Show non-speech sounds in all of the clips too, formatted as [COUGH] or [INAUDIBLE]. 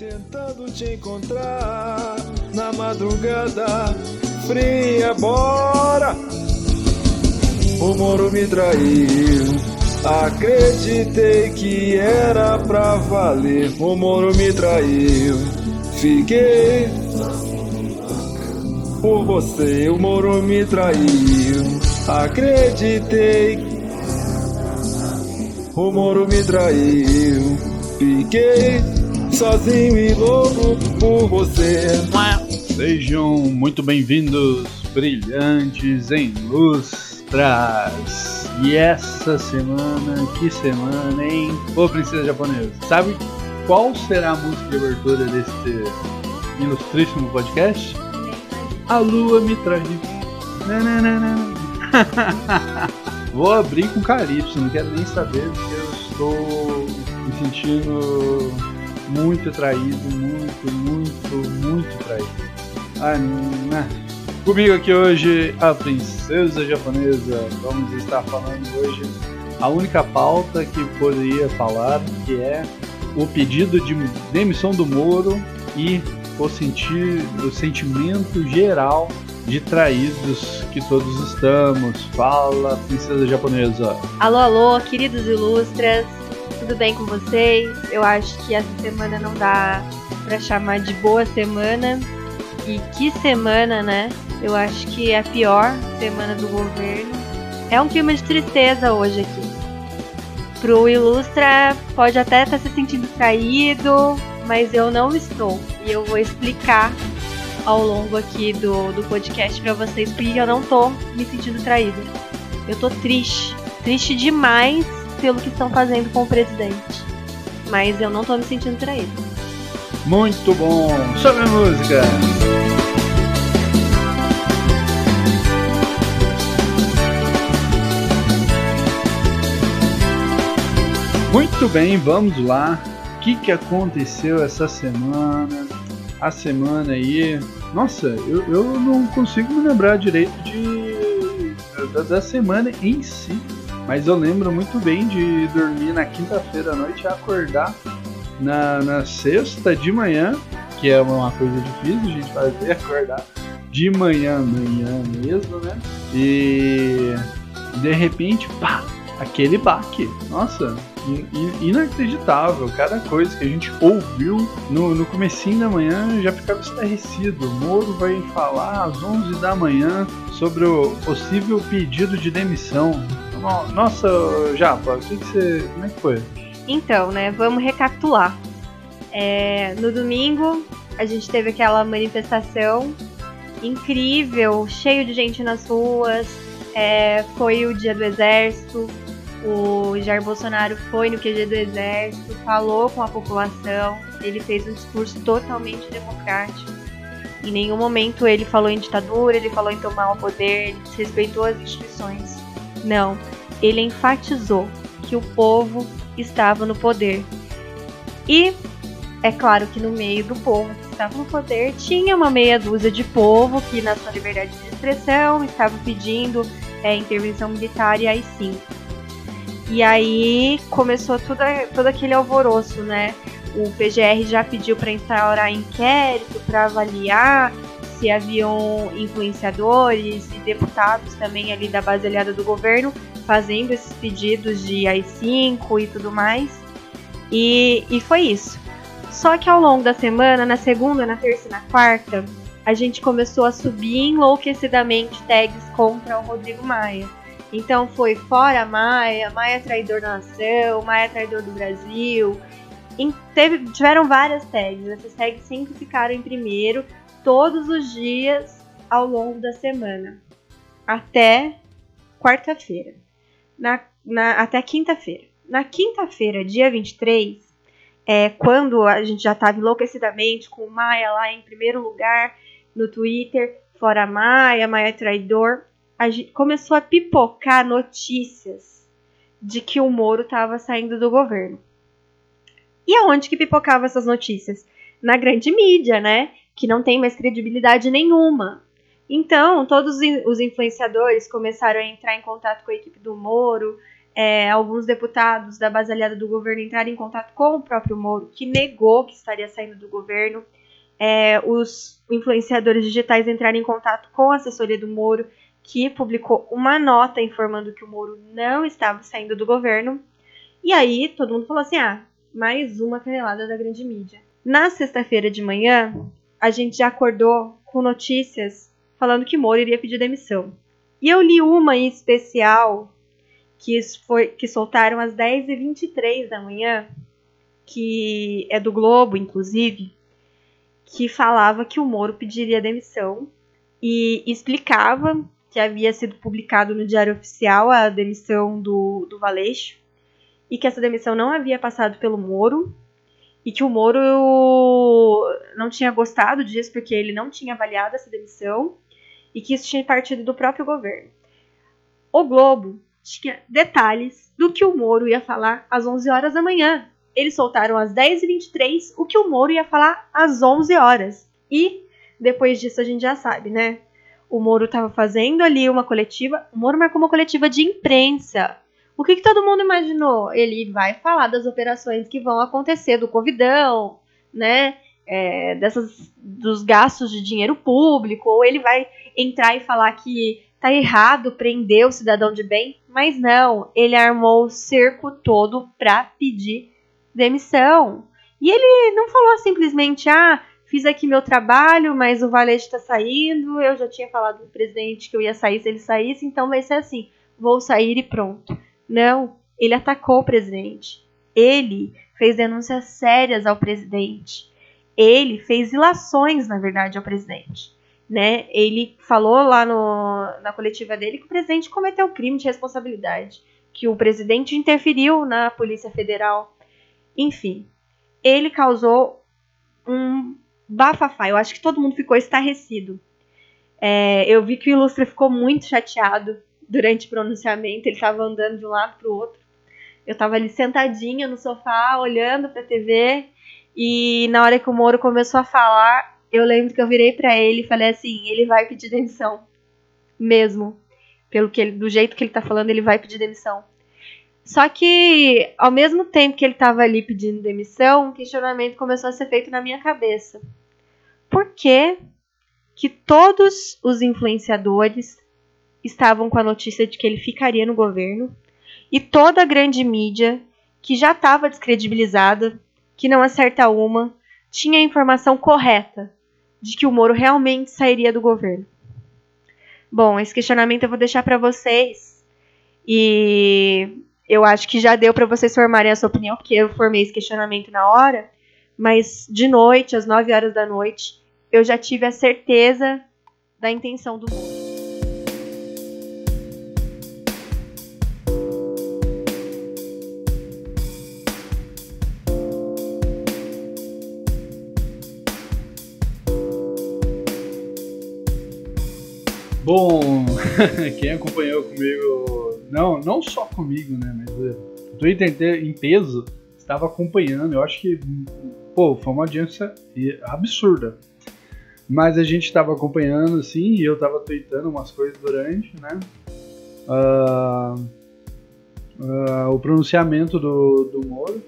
Tentando te encontrar na madrugada fria, bora. O Moro me traiu. Acreditei que era pra valer. O Moro me traiu. Fiquei por você. O Moro me traiu. Acreditei. O Moro me traiu. Fiquei sozinho e louco por você. Sejam muito bem-vindos, brilhantes em lustras. E essa semana, que semana, hein? Ô princesa japonesa, sabe qual será a música de abertura deste ilustríssimo podcast? A lua me traiu. Nananana. [LAUGHS] Vou abrir com Calypso, não quero nem saber porque eu estou me sentindo muito traído, muito, muito, muito traído. Né? Comigo aqui hoje a princesa japonesa. Vamos estar falando hoje a única pauta que poderia falar, que é o pedido de demissão do Moro e o, sentir, o sentimento geral de traídos que todos estamos. Fala, princesa japonesa. Alô, alô, queridos ilustras, tudo bem com vocês? Eu acho que essa semana não dá pra chamar de boa semana. E que semana, né? Eu acho que é a pior semana do governo. É um clima de tristeza hoje aqui. Pro Ilustra pode até estar se sentindo traído, mas eu não estou. E eu vou explicar ao longo aqui do, do podcast para vocês porque eu não tô me sentindo traída. Eu tô triste, triste demais pelo que estão fazendo com o presidente. Mas eu não tô me sentindo traída. Muito bom! Sobe a música! Muito bem, vamos lá. O que, que aconteceu essa semana? A semana aí. Nossa, eu, eu não consigo me lembrar direito de da, da semana em si. Mas eu lembro muito bem de dormir na quinta-feira à noite e acordar na, na sexta de manhã, que é uma coisa difícil a gente fazer, [LAUGHS] acordar de manhã, manhã mesmo, né? E de repente, pá, aquele baque. Nossa, inacreditável. Cada coisa que a gente ouviu no, no comecinho da manhã já ficava estarrecido. O Moro vai falar às 11 da manhã sobre o possível pedido de demissão. Nossa, Japa, o que, que você. Como é que foi? Então, né, vamos recapitular. É, no domingo, a gente teve aquela manifestação incrível, cheio de gente nas ruas. É, foi o dia do exército, o Jair Bolsonaro foi no QG do Exército, falou com a população, ele fez um discurso totalmente democrático. Em nenhum momento ele falou em ditadura, ele falou em tomar o poder, ele desrespeitou as instituições. Não, ele enfatizou que o povo estava no poder. E é claro que no meio do povo que estava no poder tinha uma meia dúzia de povo que, na sua liberdade de expressão, estava pedindo é, intervenção militar e aí sim e aí começou tudo, todo aquele alvoroço, né? O PGR já pediu para instaurar inquérito para avaliar se haviam influenciadores e deputados também ali da base aliada do governo fazendo esses pedidos de AI-5 e tudo mais. E, e foi isso. Só que ao longo da semana, na segunda, na terça e na quarta, a gente começou a subir enlouquecidamente tags contra o Rodrigo Maia. Então foi fora Maia, Maia traidor da nação, Maia traidor do Brasil. Teve, tiveram várias tags. Essas tags sempre ficaram em primeiro todos os dias ao longo da semana. Até quarta-feira. Na, na, até quinta-feira. Na quinta-feira, dia 23, é, quando a gente já estava enlouquecidamente com o Maia lá em primeiro lugar no Twitter, fora Maia, Maia traidor, a gente começou a pipocar notícias de que o Moro estava saindo do governo. E aonde que pipocava essas notícias? Na grande mídia, né? Que não tem mais credibilidade nenhuma. Então, todos os influenciadores começaram a entrar em contato com a equipe do Moro, é, alguns deputados da base aliada do governo entraram em contato com o próprio Moro, que negou que estaria saindo do governo. É, os influenciadores digitais entraram em contato com a assessoria do Moro, que publicou uma nota informando que o Moro não estava saindo do governo. E aí todo mundo falou assim: ah, mais uma canelada da grande mídia. Na sexta-feira de manhã, a gente já acordou com notícias falando que Moro iria pedir demissão. E eu li uma em especial que, foi, que soltaram às 10h23 da manhã, que é do Globo, inclusive, que falava que o Moro pediria demissão e explicava que havia sido publicado no Diário Oficial a demissão do, do Valeixo e que essa demissão não havia passado pelo Moro e que o Moro não tinha gostado disso porque ele não tinha avaliado essa demissão e que isso tinha partido do próprio governo. O Globo tinha detalhes do que o Moro ia falar às 11 horas da manhã. Eles soltaram às 10h23 o que o Moro ia falar às 11 horas. E depois disso a gente já sabe, né? O Moro estava fazendo ali uma coletiva. O Moro marcou uma coletiva de imprensa. O que, que todo mundo imaginou? Ele vai falar das operações que vão acontecer do Covidão, né? É, dessas, dos gastos de dinheiro público, ou ele vai entrar e falar que tá errado prender o cidadão de bem, mas não, ele armou o cerco todo para pedir demissão. E ele não falou simplesmente, ah, fiz aqui meu trabalho, mas o Valete está saindo, eu já tinha falado pro presidente que eu ia sair se ele saísse, então vai ser assim, vou sair e pronto. Não, ele atacou o presidente. Ele fez denúncias sérias ao presidente. Ele fez ilações, na verdade, ao presidente né? Ele falou lá no, na coletiva dele que o presidente cometeu crime de responsabilidade, que o presidente interferiu na Polícia Federal. Enfim, ele causou um bafafá. Eu acho que todo mundo ficou estarrecido. É, eu vi que o Ilustre ficou muito chateado durante o pronunciamento. Ele estava andando de um lado para o outro. Eu estava ali sentadinha no sofá, olhando para a TV. E na hora que o Moro começou a falar, eu lembro que eu virei para ele e falei assim: ele vai pedir demissão. Mesmo. Pelo que ele, do jeito que ele tá falando, ele vai pedir demissão. Só que, ao mesmo tempo que ele tava ali pedindo demissão, um questionamento começou a ser feito na minha cabeça. Por que, que todos os influenciadores estavam com a notícia de que ele ficaria no governo e toda a grande mídia, que já estava descredibilizada, que não acerta uma, tinha a informação correta de que o Moro realmente sairia do governo? Bom, esse questionamento eu vou deixar para vocês. E eu acho que já deu para vocês formarem a sua opinião, porque eu formei esse questionamento na hora. Mas de noite, às 9 horas da noite, eu já tive a certeza da intenção do Moro. Bom, [LAUGHS] quem acompanhou comigo, não, não só comigo, né, mas o Twitter em peso estava acompanhando. Eu acho que, pô, foi uma audiência absurda. Mas a gente estava acompanhando, assim, e eu estava tweetando umas coisas durante, né? Uh, uh, o pronunciamento do, do Moro.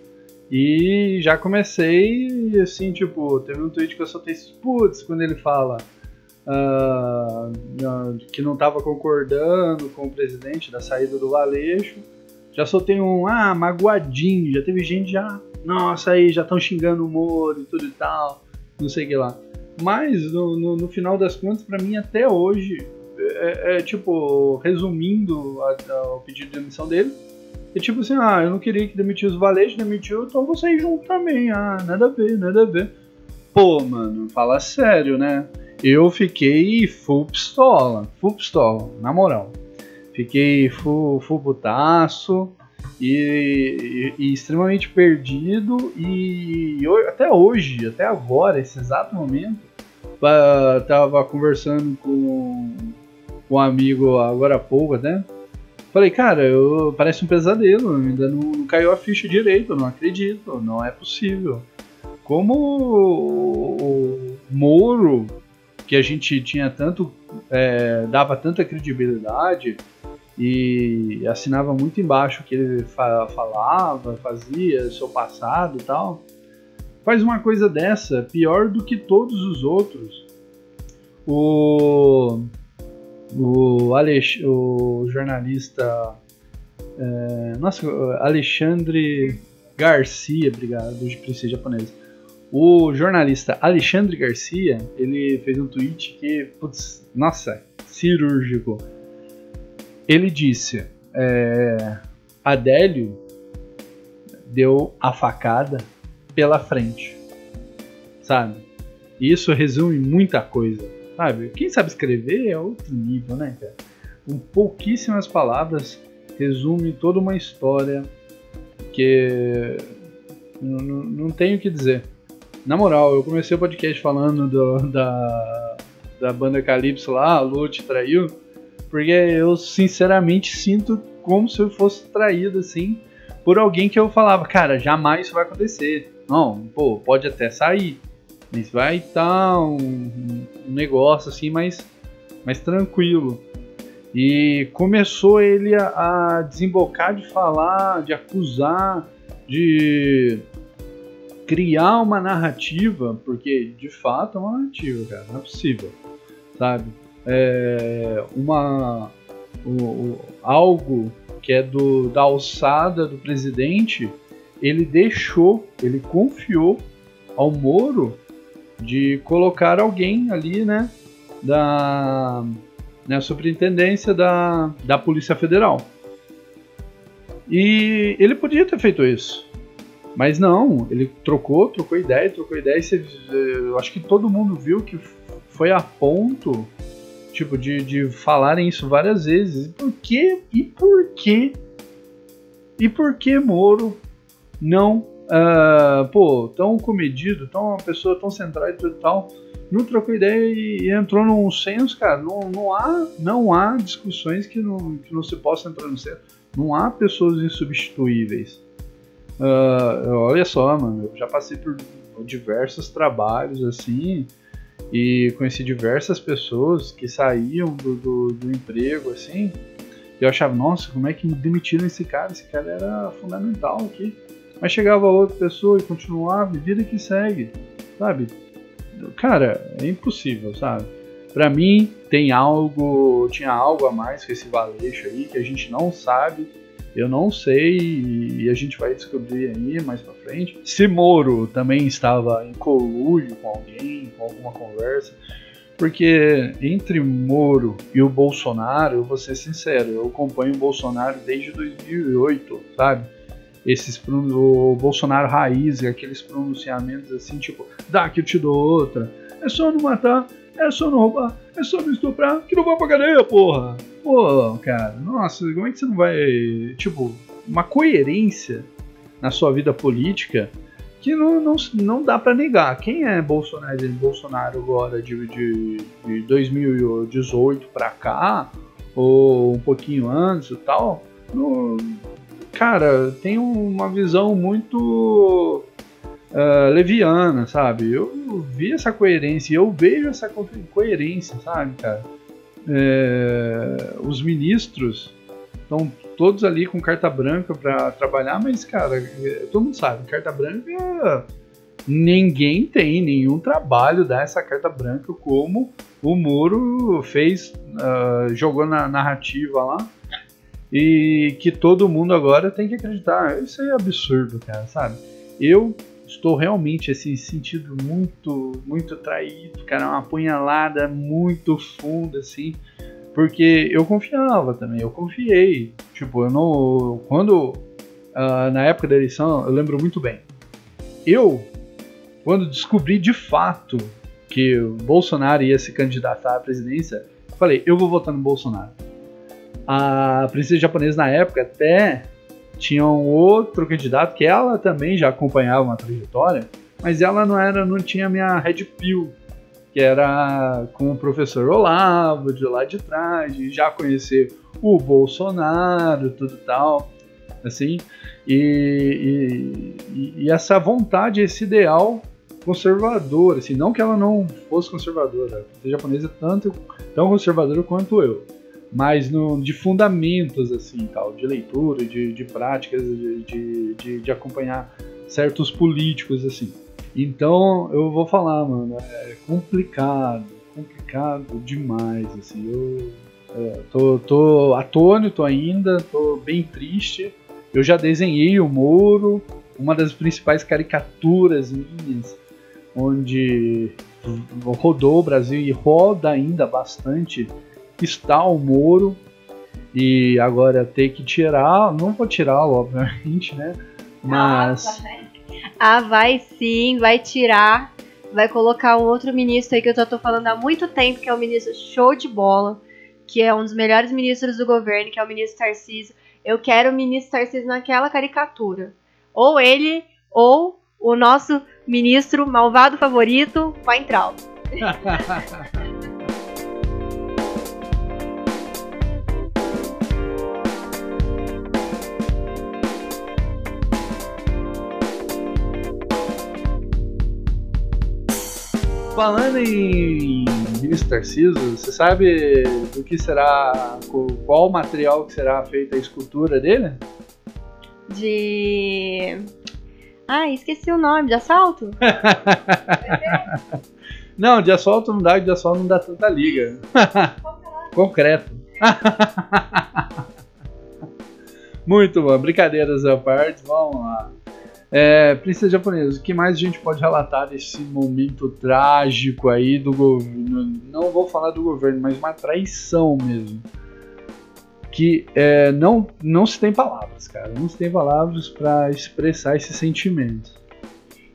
E já comecei, assim, tipo, teve um tweet que eu soltei, putz, quando ele fala uh, que não estava concordando com o presidente da saída do Valeixo. Já soltei um, ah, magoadinho. Já teve gente já, nossa, aí já estão xingando o Moro e tudo e tal, não sei o que lá. Mas no, no, no final das contas, para mim até hoje, é, é tipo, resumindo a, a, o pedido de demissão dele, é tipo assim, ah, eu não queria que demitisse o Valeixo, demitiu, então vou sair junto também. Ah, nada a ver, nada a ver. Pô, mano, fala sério, né? Eu fiquei full pistola, full pistola, na moral. Fiquei full, full putaço e, e, e, extremamente perdido e até hoje, até agora, esse exato momento, tava conversando com, com um amigo agora há pouco até. Falei, cara, eu, parece um pesadelo, ainda não, não caiu a ficha direito, não acredito, não é possível. Como o, o Moro que a gente tinha tanto. É, dava tanta credibilidade e assinava muito embaixo o que ele fa falava, fazia, seu passado e tal. Faz uma coisa dessa pior do que todos os outros. O, o, Alex, o jornalista é, nossa, Alexandre Garcia, obrigado, de princesa japonesa. O jornalista Alexandre Garcia, ele fez um tweet que, putz, nossa, cirúrgico. Ele disse: é, Adélio deu a facada pela frente, sabe? E isso resume muita coisa, sabe? Quem sabe escrever é outro nível, né, cara? Com pouquíssimas palavras resume toda uma história que não, não tenho o que dizer. Na moral, eu comecei o podcast falando do, da, da banda Calypso lá, a Lu te traiu, porque eu sinceramente sinto como se eu fosse traído assim por alguém que eu falava, cara, jamais isso vai acontecer. Não, pô, pode até sair, mas vai estar tá um, um negócio assim mais, mais tranquilo. E começou ele a, a desembocar de falar, de acusar, de criar uma narrativa, porque de fato é uma narrativa, cara, não é possível, sabe? É uma o, o, algo que é do, da alçada do presidente, ele deixou, ele confiou ao Moro de colocar alguém ali, né, da na superintendência da, da Polícia Federal. E ele podia ter feito isso. Mas não, ele trocou, trocou ideia, trocou ideia. E você, eu acho que todo mundo viu que foi a ponto, tipo, de, de falarem isso várias vezes. E por quê? E por quê? E por que Moro não, uh, pô, tão comedido, tão uma pessoa tão centrada e tal, não trocou ideia e, entrou num senso, cara. Não, não, há, não há discussões que não, que não se possa entrar no senso. Não há pessoas insubstituíveis. Uh, olha só, mano, eu já passei por diversos trabalhos assim e conheci diversas pessoas que saíam do, do, do emprego assim. E eu achava, nossa, como é que demitiram esse cara? Esse cara era fundamental aqui. Mas chegava outra pessoa e continuava, e vida que segue, sabe? cara, é impossível, sabe? Para mim tem algo, tinha algo a mais com esse Valeixo aí que a gente não sabe, eu não sei e a gente vai descobrir aí mais para frente. Se Moro também estava em colúrio com alguém, com alguma conversa, porque entre Moro e o Bolsonaro, eu vou ser sincero, eu acompanho o Bolsonaro desde 2008, sabe? esses o Bolsonaro raiz, aqueles pronunciamentos assim, tipo, dá que eu te dou outra. É só não matar, é só não roubar, é só não estuprar, que não vai pra cadeia, porra. Pô, cara, nossa, como é que você não vai. Tipo, uma coerência na sua vida política que não, não, não dá para negar. Quem é Bolsonaro, Bolsonaro agora de, de, de 2018 para cá, ou um pouquinho antes e tal, não, cara, tem uma visão muito uh, leviana, sabe? Eu vi essa coerência, eu vejo essa coerência, sabe, cara? É, os ministros estão todos ali com carta branca para trabalhar, mas, cara, é, todo mundo sabe, carta branca ninguém tem nenhum trabalho dar essa carta branca como o Moro fez, uh, jogou na narrativa lá e que todo mundo agora tem que acreditar. Isso é absurdo, cara, sabe? Eu estou realmente assim sentido muito, muito traído, cara, uma punhalada muito funda assim, porque eu confiava também, eu confiei. Tipo, eu não quando uh, na época da eleição, eu lembro muito bem. Eu quando descobri de fato que o Bolsonaro ia se candidatar à presidência, falei, eu vou votar no Bolsonaro. A princesa japonesa na época até tinha um outro candidato que ela também já acompanhava uma trajetória, mas ela não era, não tinha minha red pill, que era com o professor Olavo de lá de trás, de já conhecer o Bolsonaro, tudo tal, assim, e, e, e essa vontade, esse ideal conservador, assim, não que ela não fosse conservadora, a japonesa é tanto tão conservadora quanto eu, mais no, de fundamentos, assim, tal, de leitura, de, de práticas, de, de, de, de acompanhar certos políticos, assim. Então, eu vou falar, mano, é complicado, complicado demais, assim. Eu é, tô, tô atônito ainda, tô bem triste. Eu já desenhei o Moro, uma das principais caricaturas minhas, onde rodou o Brasil e roda ainda bastante, está o Moro. E agora ter que tirar, não vou tirá-lo, obviamente, né? Mas. Ah, vai sim, vai tirar. Vai colocar um outro ministro aí que eu já tô falando há muito tempo, que é o ministro show de bola, que é um dos melhores ministros do governo, que é o ministro Tarcísio. Eu quero o ministro Tarcísio naquela caricatura. Ou ele, ou o nosso ministro malvado favorito, Weintraub. [LAUGHS] Falando em ministro Tarciso, você sabe do que será, qual material que será feita a escultura dele? De ah, esqueci o nome, de assalto? [LAUGHS] não, de assalto não dá, de assalto não dá tanta liga. [LAUGHS] Concreto. [LAUGHS] Muito bom, brincadeiras à parte, vamos lá. É, Princesa Japonesa, o que mais a gente pode relatar desse momento trágico aí do governo? Não vou falar do governo, mas uma traição mesmo. Que é, não, não se tem palavras, cara. Não se tem palavras para expressar esse sentimento.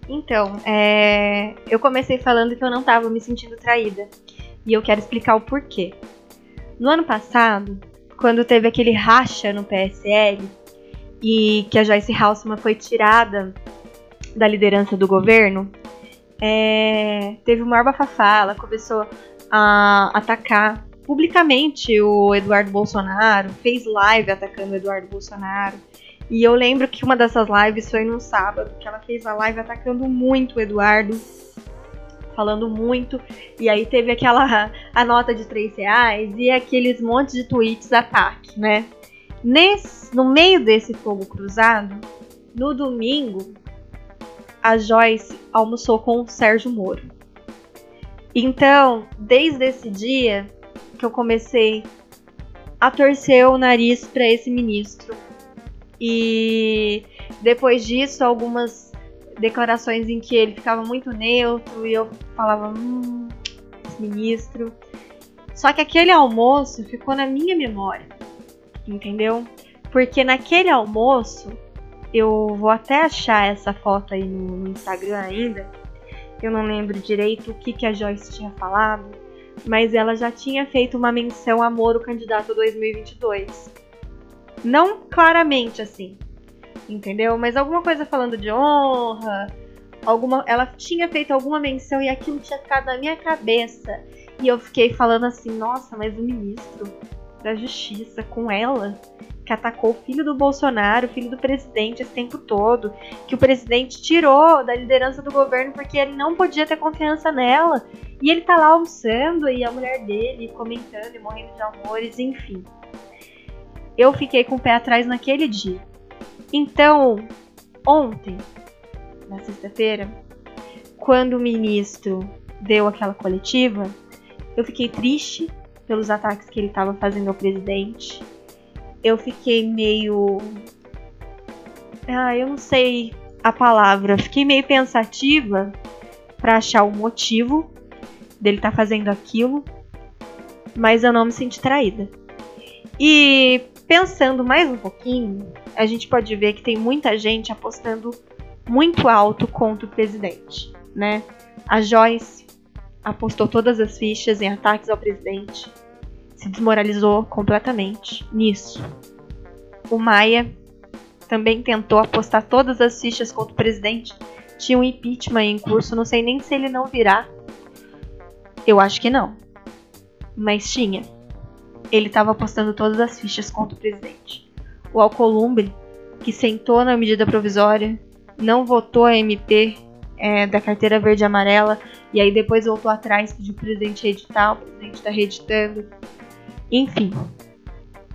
Então, é, eu comecei falando que eu não estava me sentindo traída. E eu quero explicar o porquê. No ano passado, quando teve aquele racha no PSL, e que a Joyce Halseman foi tirada da liderança do governo, é, teve uma bafafá, ela começou a atacar publicamente o Eduardo Bolsonaro, fez live atacando o Eduardo Bolsonaro. E eu lembro que uma dessas lives foi num sábado, que ela fez a live atacando muito o Eduardo, falando muito. E aí teve aquela [LAUGHS] a nota de 3 reais e aqueles montes de tweets ataque, né? Nesse, no meio desse fogo cruzado, no domingo, a Joyce almoçou com o Sérgio Moro. Então, desde esse dia que eu comecei a torcer o nariz para esse ministro. E depois disso, algumas declarações em que ele ficava muito neutro e eu falava, hum, esse ministro. Só que aquele almoço ficou na minha memória entendeu? Porque naquele almoço, eu vou até achar essa foto aí no, Instagram ainda. Eu não lembro direito o que, que a Joyce tinha falado, mas ela já tinha feito uma menção a Moro candidato 2022. Não claramente assim, entendeu? Mas alguma coisa falando de honra, alguma, ela tinha feito alguma menção e aquilo tinha ficado na minha cabeça. E eu fiquei falando assim, nossa, mas o ministro da Justiça com ela, que atacou o filho do Bolsonaro, o filho do presidente esse tempo todo, que o presidente tirou da liderança do governo porque ele não podia ter confiança nela. E ele tá lá almoçando e a mulher dele comentando e morrendo de amores, enfim. Eu fiquei com o pé atrás naquele dia. Então, ontem, na sexta-feira, quando o ministro deu aquela coletiva, eu fiquei triste pelos ataques que ele estava fazendo ao presidente. Eu fiquei meio. Ah, eu não sei a palavra. Fiquei meio pensativa para achar o motivo dele estar tá fazendo aquilo, mas eu não me senti traída. E pensando mais um pouquinho, a gente pode ver que tem muita gente apostando muito alto contra o presidente, né? A Joyce apostou todas as fichas em ataques ao presidente, se desmoralizou completamente nisso. O Maia também tentou apostar todas as fichas contra o presidente. Tinha um impeachment em curso, não sei nem se ele não virá. Eu acho que não. Mas tinha. Ele estava apostando todas as fichas contra o presidente. O Alcolumbre, que sentou na medida provisória, não votou a MP é, da carteira verde e amarela, e aí depois voltou atrás, pediu o presidente editar, o presidente está reeditando. Enfim,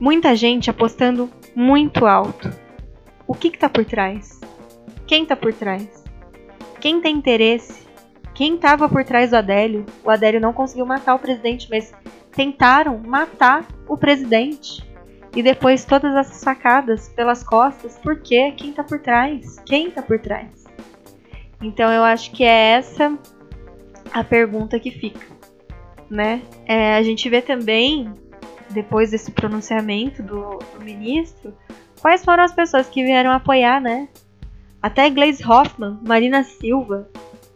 Muita gente apostando muito alto. O que está por trás? Quem está por trás? Quem tem interesse? Quem estava por trás do Adélio? O Adélio não conseguiu matar o presidente, mas tentaram matar o presidente. E depois todas essas facadas pelas costas, por quê? Quem tá por trás? Quem tá por trás? Então eu acho que é essa a pergunta que fica, né? É, a gente vê também, depois desse pronunciamento do, do, ministro, quais foram as pessoas que vieram apoiar, né? Até Glaze Hoffman, Marina Silva,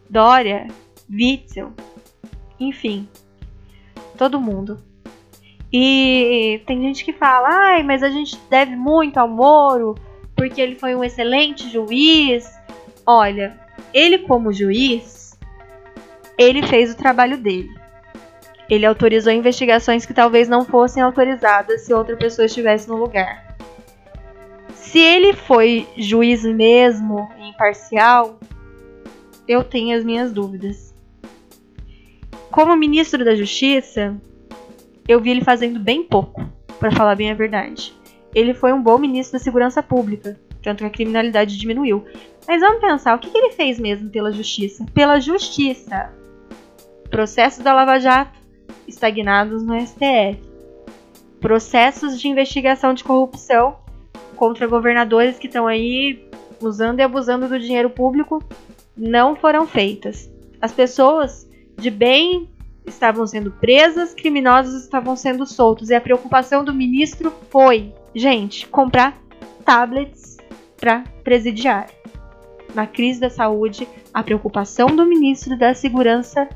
Dória, Witzel, enfim, todo mundo. E tem gente que fala, ai, mas a gente deve muito ao Moro, porque ele foi um excelente juiz. Olha, ele como juiz, ele fez o trabalho dele. Ele autorizou investigações que talvez não fossem autorizadas se outra pessoa estivesse no lugar. Se ele foi juiz mesmo, imparcial, eu tenho as minhas dúvidas. Como ministro da Justiça, eu vi ele fazendo bem pouco, para falar bem a verdade. Ele foi um bom ministro da Segurança Pública, tanto que a criminalidade diminuiu. Mas vamos pensar, o que, que ele fez mesmo pela justiça? Pela justiça. Processos da Lava Jato estagnados no STF. Processos de investigação de corrupção contra governadores que estão aí usando e abusando do dinheiro público não foram feitas. As pessoas de bem estavam sendo presas, criminosos estavam sendo soltos. E a preocupação do ministro foi, gente, comprar tablets para presidiário. Na crise da saúde, a preocupação do ministro da Segurança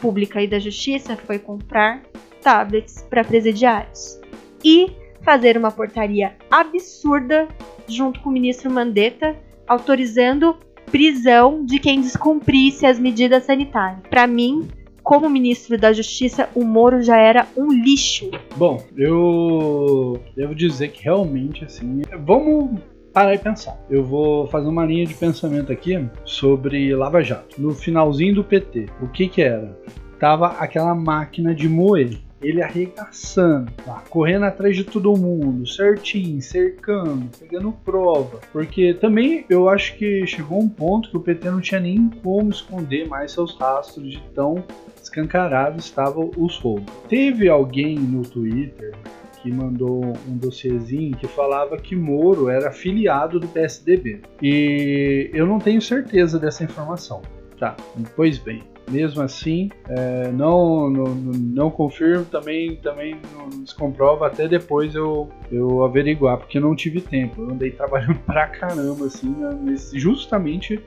Pública e da Justiça foi comprar tablets para presidiários e fazer uma portaria absurda junto com o ministro Mandetta autorizando prisão de quem descumprisse as medidas sanitárias. Para mim, como ministro da Justiça, o Moro já era um lixo. Bom, eu devo dizer que realmente assim, vamos parar e pensar. Eu vou fazer uma linha de pensamento aqui sobre Lava Jato. No finalzinho do PT, o que que era? Tava aquela máquina de moer ele arregaçando, tá? correndo atrás de todo mundo, certinho, cercando, pegando prova. Porque também eu acho que chegou um ponto que o PT não tinha nem como esconder mais seus rastros de tão escancarado estavam os roubos. Teve alguém no Twitter que mandou um dossiêzinho que falava que Moro era afiliado do PSDB. E eu não tenho certeza dessa informação. Tá, pois bem, mesmo assim, é, não, não, não confirmo, também, também não descomprova, até depois eu, eu averiguar, porque eu não tive tempo. Eu andei trabalhando [LAUGHS] pra caramba, assim, né, justamente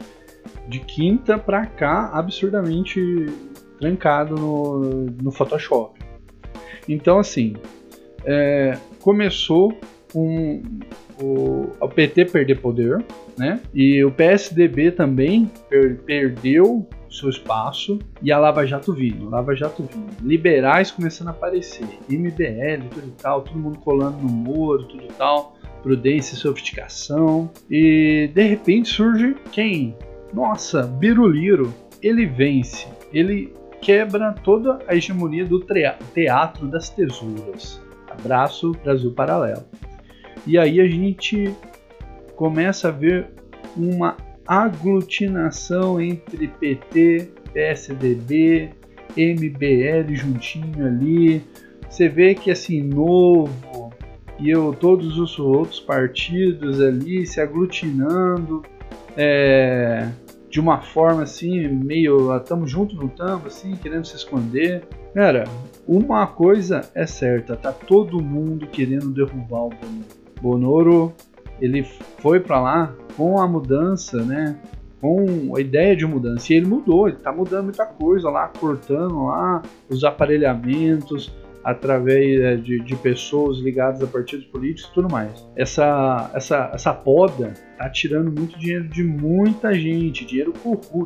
de quinta pra cá, absurdamente trancado no, no Photoshop. Então, assim, é, começou com o, o PT perder poder, né? E o PSDB também per, perdeu seu espaço e a Lava Jato vindo, Lava Jato vindo, liberais começando a aparecer, MBL, tudo e tal, todo mundo colando no muro, tudo e tal, prudência e sofisticação, e de repente surge quem? Nossa, Biruliro, ele vence, ele quebra toda a hegemonia do teatro das tesouras. Abraço Brasil Paralelo. E aí a gente começa a ver uma aglutinação entre PT, PSDB, MBL juntinho ali. Você vê que assim, novo e eu, todos os outros partidos ali se aglutinando é, de uma forma assim, meio estamos ah, junto, não estamos, assim, querendo se esconder. Cara, uma coisa é certa, tá todo mundo querendo derrubar o Bonoro. Bonoro, ele foi para lá com a mudança, né? Com a ideia de mudança. E ele mudou, ele está mudando muita coisa lá, cortando lá os aparelhamentos através é, de, de pessoas ligadas a partidos políticos e tudo mais. Essa, essa, essa poda está tirando muito dinheiro de muita gente, dinheiro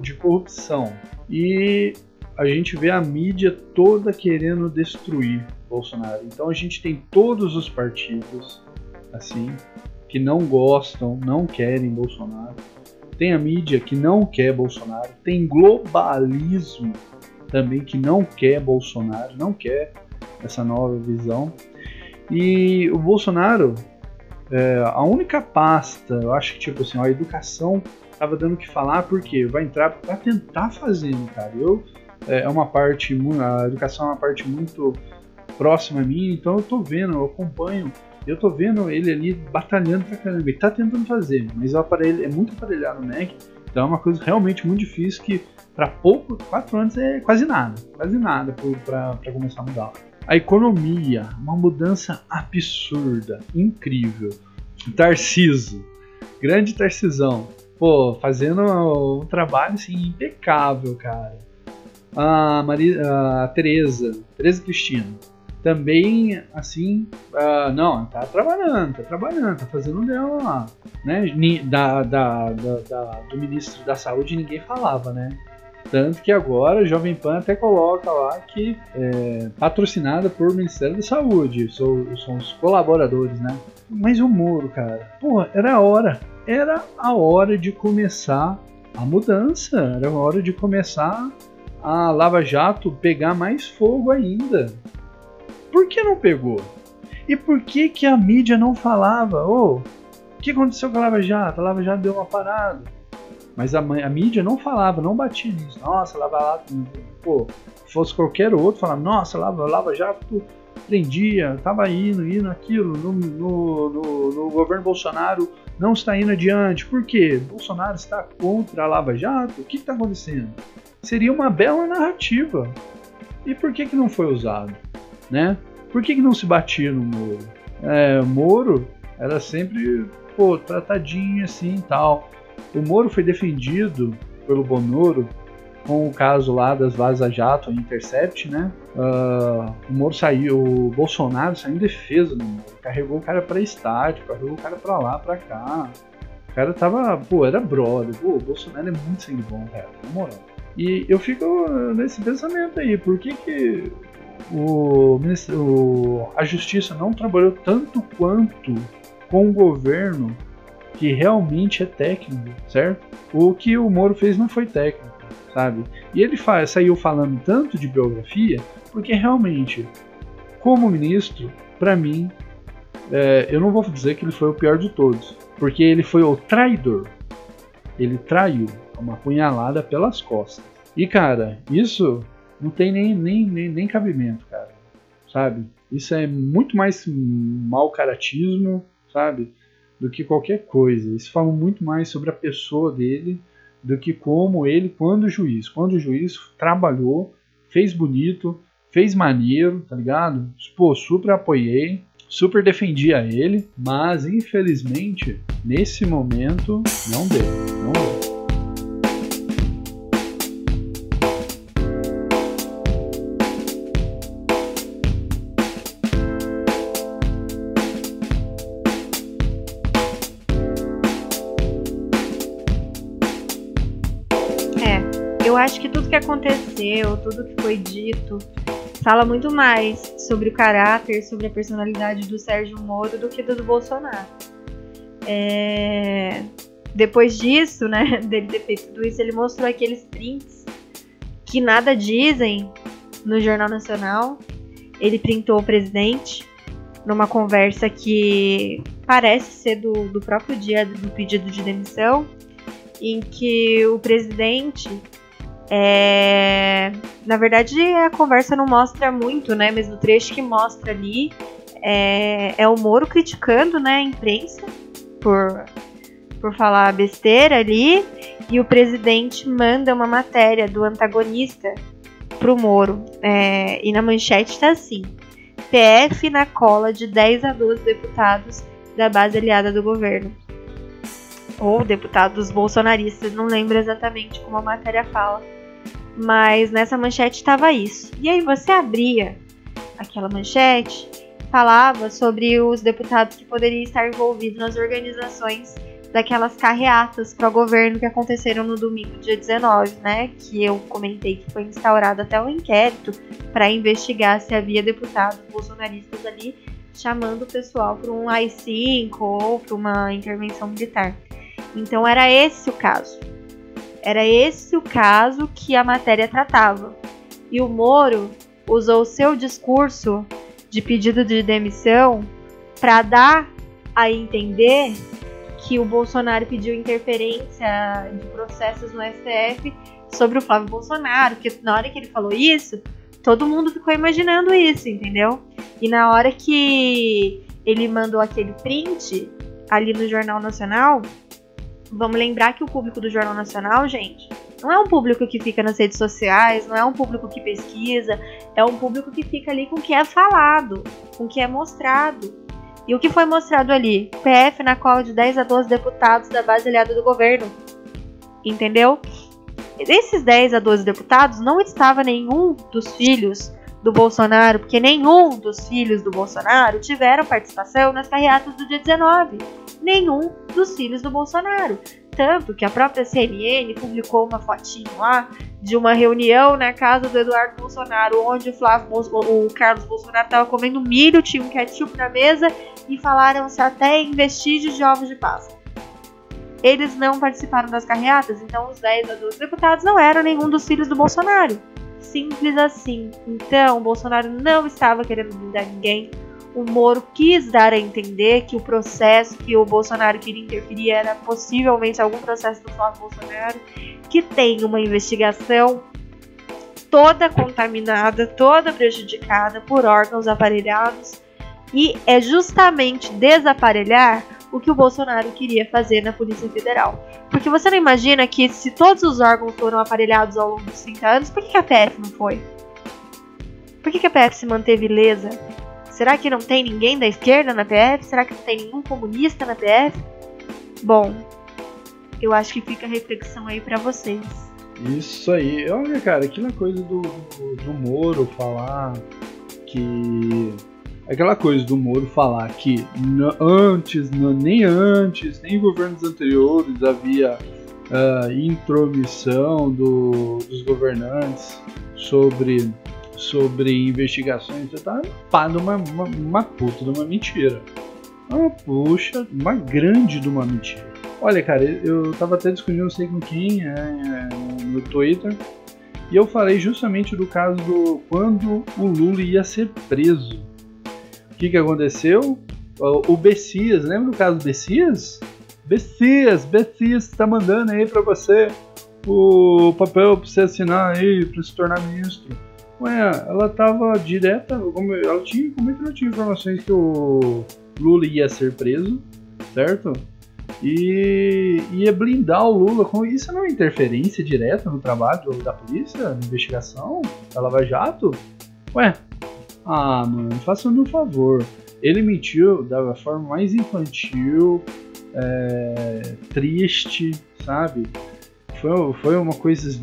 de corrupção. E a gente vê a mídia toda querendo destruir Bolsonaro. Então a gente tem todos os partidos assim que não gostam, não querem Bolsonaro. Tem a mídia que não quer Bolsonaro, tem globalismo também que não quer Bolsonaro, não quer essa nova visão. E o Bolsonaro, é, a única pasta, eu acho que tipo assim, a educação tava dando o que falar porque vai entrar para tentar fazendo, cara. Eu é, é uma parte, a educação é uma parte muito próxima a mim, então eu tô vendo, eu acompanho, eu tô vendo ele ali batalhando pra caramba. Ele tá tentando fazer, mas o aparelho é muito aparelhado no Mac, então é uma coisa realmente muito difícil que para pouco, quatro anos é quase nada, quase nada para começar a mudar. A economia, uma mudança absurda, incrível. Tarciso, grande Tarcisão, pô, fazendo um trabalho assim impecável, cara. A, Maria, a Tereza, Tereza Cristina, também, assim, uh, não, tá trabalhando, tá trabalhando, tá fazendo dela lá, né? Da, da, da, da, do ministro da Saúde ninguém falava, né? Tanto que agora o Jovem Pan até coloca lá que é patrocinada por Ministério da Saúde, são, são os colaboradores, né? Mas o Moro, cara, pô, era a hora, era a hora de começar a mudança, era a hora de começar a Lava Jato pegar mais fogo ainda. Por que não pegou? E por que que a mídia não falava? Oh, o que aconteceu com a Lava Jato? A Lava Jato deu uma parada. Mas a, a mídia não falava, não batia nisso. Nossa, Lava Jato, pô, fosse qualquer outro, falava, nossa, Lava, Lava Jato prendia, tava indo, indo aquilo, no, no, no, no, governo Bolsonaro não está indo adiante. Por quê? Bolsonaro está contra a Lava Jato? O que está acontecendo? Seria uma bela narrativa. E por que, que não foi usado? né? Por que, que não se batia no Moro? É, Moro era sempre, pô, tratadinho assim e tal. O Moro foi defendido pelo Bonoro com o caso lá das Vaza Jato Intercept, né? Uh, o Moro saiu, o Bolsonaro saiu em defesa do Moro, carregou o cara para estádio, carregou o cara para lá, para cá. O cara tava, pô, era brother. Pô, o Bolsonaro é muito sangue bom, cara, na moral. E eu fico nesse pensamento aí, por que que o, o, a justiça não trabalhou tanto quanto com o governo que realmente é técnico, certo? O que o Moro fez não foi técnico, sabe? E ele fa saiu falando tanto de biografia porque realmente, como ministro, para mim, é, eu não vou dizer que ele foi o pior de todos, porque ele foi o traidor. Ele traiu, uma punhalada pelas costas. E cara, isso não tem nem, nem, nem, nem cabimento, cara. Sabe? Isso é muito mais mau caratismo, sabe? Do que qualquer coisa. Isso fala muito mais sobre a pessoa dele do que como ele, quando juiz. Quando o juiz trabalhou, fez bonito, fez maneiro, tá ligado? Pô, super apoiei, super defendia ele, mas infelizmente, nesse momento, não deu, não deu. Eu acho que tudo que aconteceu, tudo que foi dito, fala muito mais sobre o caráter, sobre a personalidade do Sérgio Moro do que do Bolsonaro. É... Depois disso, né, [LAUGHS] dele ter feito tudo isso, ele mostrou aqueles prints que nada dizem no Jornal Nacional. Ele printou o presidente numa conversa que parece ser do, do próprio dia do pedido de demissão, em que o presidente é... Na verdade, a conversa não mostra muito, né? Mas no trecho que mostra ali é, é o Moro criticando né, a imprensa por, por falar besteira ali. E o presidente manda uma matéria do antagonista pro Moro. É, e na manchete tá assim: PF na cola de 10 a 12 deputados da base aliada do governo. Ou deputados bolsonaristas, não lembro exatamente como a matéria fala mas nessa manchete estava isso. E aí você abria aquela manchete, falava sobre os deputados que poderiam estar envolvidos nas organizações daquelas carreatas para o governo que aconteceram no domingo, dia 19, né? Que eu comentei que foi instaurado até um inquérito para investigar se havia deputados bolsonaristas ali chamando o pessoal para um AI-5 ou para uma intervenção militar. Então era esse o caso. Era esse o caso que a matéria tratava. E o Moro usou seu discurso de pedido de demissão para dar a entender que o Bolsonaro pediu interferência de processos no STF sobre o Flávio Bolsonaro, porque na hora que ele falou isso, todo mundo ficou imaginando isso, entendeu? E na hora que ele mandou aquele print ali no Jornal Nacional, vamos lembrar que o público do Jornal Nacional, gente, não é um público que fica nas redes sociais, não é um público que pesquisa, é um público que fica ali com o que é falado, com o que é mostrado. E o que foi mostrado ali? PF na cola de 10 a 12 deputados da base aliada do governo. Entendeu? Desses 10 a 12 deputados, não estava nenhum dos filhos do Bolsonaro, porque nenhum dos filhos do Bolsonaro tiveram participação nas carreatas do dia 19. Nenhum dos filhos do Bolsonaro. Tanto que a própria CNN publicou uma fotinho lá de uma reunião na casa do Eduardo Bolsonaro, onde o, Flávio, o Carlos Bolsonaro estava comendo milho, tinha um ketchup na mesa e falaram-se até em vestígios de ovos de Páscoa. Eles não participaram das carreatas, então os 10 a 12 deputados não eram nenhum dos filhos do Bolsonaro. Simples assim. Então, Bolsonaro não estava querendo blindar ninguém, o Moro quis dar a entender que o processo que o Bolsonaro queria interferir era possivelmente algum processo do Flávio Bolsonaro, que tem uma investigação toda contaminada, toda prejudicada por órgãos aparelhados, e é justamente desaparelhar o que o Bolsonaro queria fazer na Polícia Federal. Porque você não imagina que se todos os órgãos foram aparelhados ao longo dos 30 anos, por que a PF não foi? Por que a PF se manteve ilesa? Será que não tem ninguém da esquerda na PF? Será que não tem nenhum comunista na PF? Bom, eu acho que fica a reflexão aí para vocês. Isso aí. Olha, cara, aquela coisa do, do, Moro falar que. Aquela coisa do Moro falar que antes, nem antes, nem em governos anteriores havia uh, intromissão do, dos governantes sobre sobre investigações, você tá pá numa uma, uma puta de uma mentira. Uma puxa, uma grande de uma mentira. Olha, cara, eu tava até discutindo, não sei com quem, é, é, no Twitter, e eu falei justamente do caso do quando o Lula ia ser preso. O que que aconteceu? O, Bessias, lembra do caso do Bessias? Bessias, Bessias tá mandando aí pra você o papel pra você assinar aí pra se tornar ministro. Ué, ela tava direta, ela tinha, como é que ela tinha informações que o Lula ia ser preso, certo? E ia blindar o Lula. Com isso não é interferência direta no trabalho da polícia, na investigação, da Lava Jato? Ué, ah, mano, faça-me um favor. Ele mentiu da forma mais infantil, é, triste, sabe? Foi, foi uma coisa.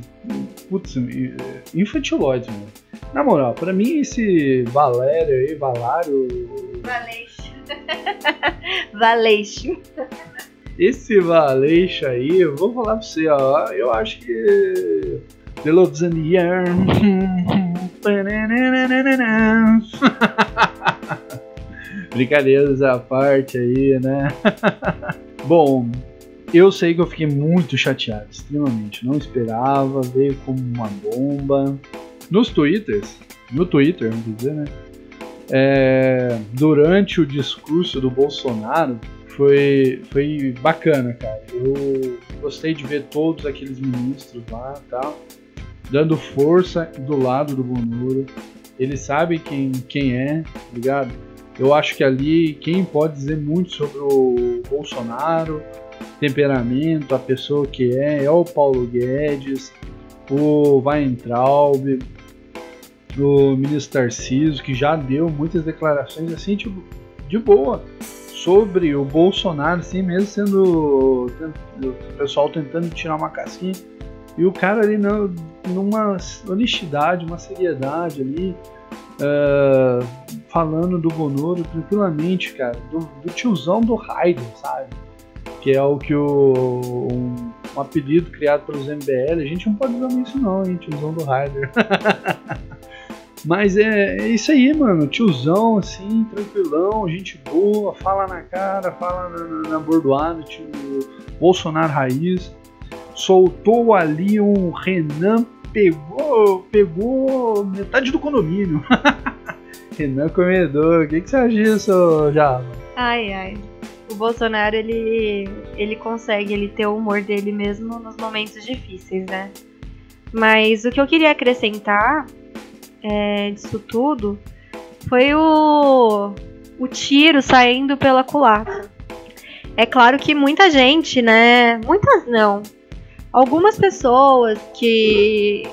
Putz, infantilóide, mano. Na moral, pra mim esse Valério aí, Valário. Valeixo. [LAUGHS] Valeixo. Esse Valeixo aí, eu vou falar pra você, ó. Eu acho que. Delozanier. [LAUGHS] Brincadeiras à parte aí, né? [LAUGHS] Bom, eu sei que eu fiquei muito chateado, extremamente. Não esperava, veio como uma bomba. Nos twitters, no Twitter, vamos dizer, né? É, durante o discurso do Bolsonaro, foi, foi bacana, cara. Eu gostei de ver todos aqueles ministros lá tal, dando força do lado do Bonuro. Ele sabe quem, quem é, tá ligado? Eu acho que ali quem pode dizer muito sobre o Bolsonaro, temperamento, a pessoa que é, é o Paulo Guedes, o Weintraub, o ministro Tarcísio, que já deu muitas declarações assim, tipo, de boa, sobre o Bolsonaro, assim, mesmo sendo o pessoal tentando tirar uma casquinha. E o cara ali não, numa honestidade, uma seriedade ali, uh, falando do Bonoro tranquilamente, cara, do, do tiozão do Raider, sabe? Que é o que o um, um, apelido criado pelos MBL, a gente não pode usar isso não, hein, tiozão do Ryder. [LAUGHS] Mas é, é, isso aí, mano, tiozão assim, tranquilão, gente boa, fala na cara, fala na, na bordoada, tio Bolsonaro raiz. Soltou ali um Renan, pegou, pegou metade do condomínio. [LAUGHS] Renan Comedor, o que, que você acha disso, Java? Ai, ai. O Bolsonaro, ele, ele consegue ele ter o humor dele mesmo nos momentos difíceis, né? Mas o que eu queria acrescentar é, disso tudo foi o, o tiro saindo pela culatra. É claro que muita gente, né? Muitas não. Algumas pessoas que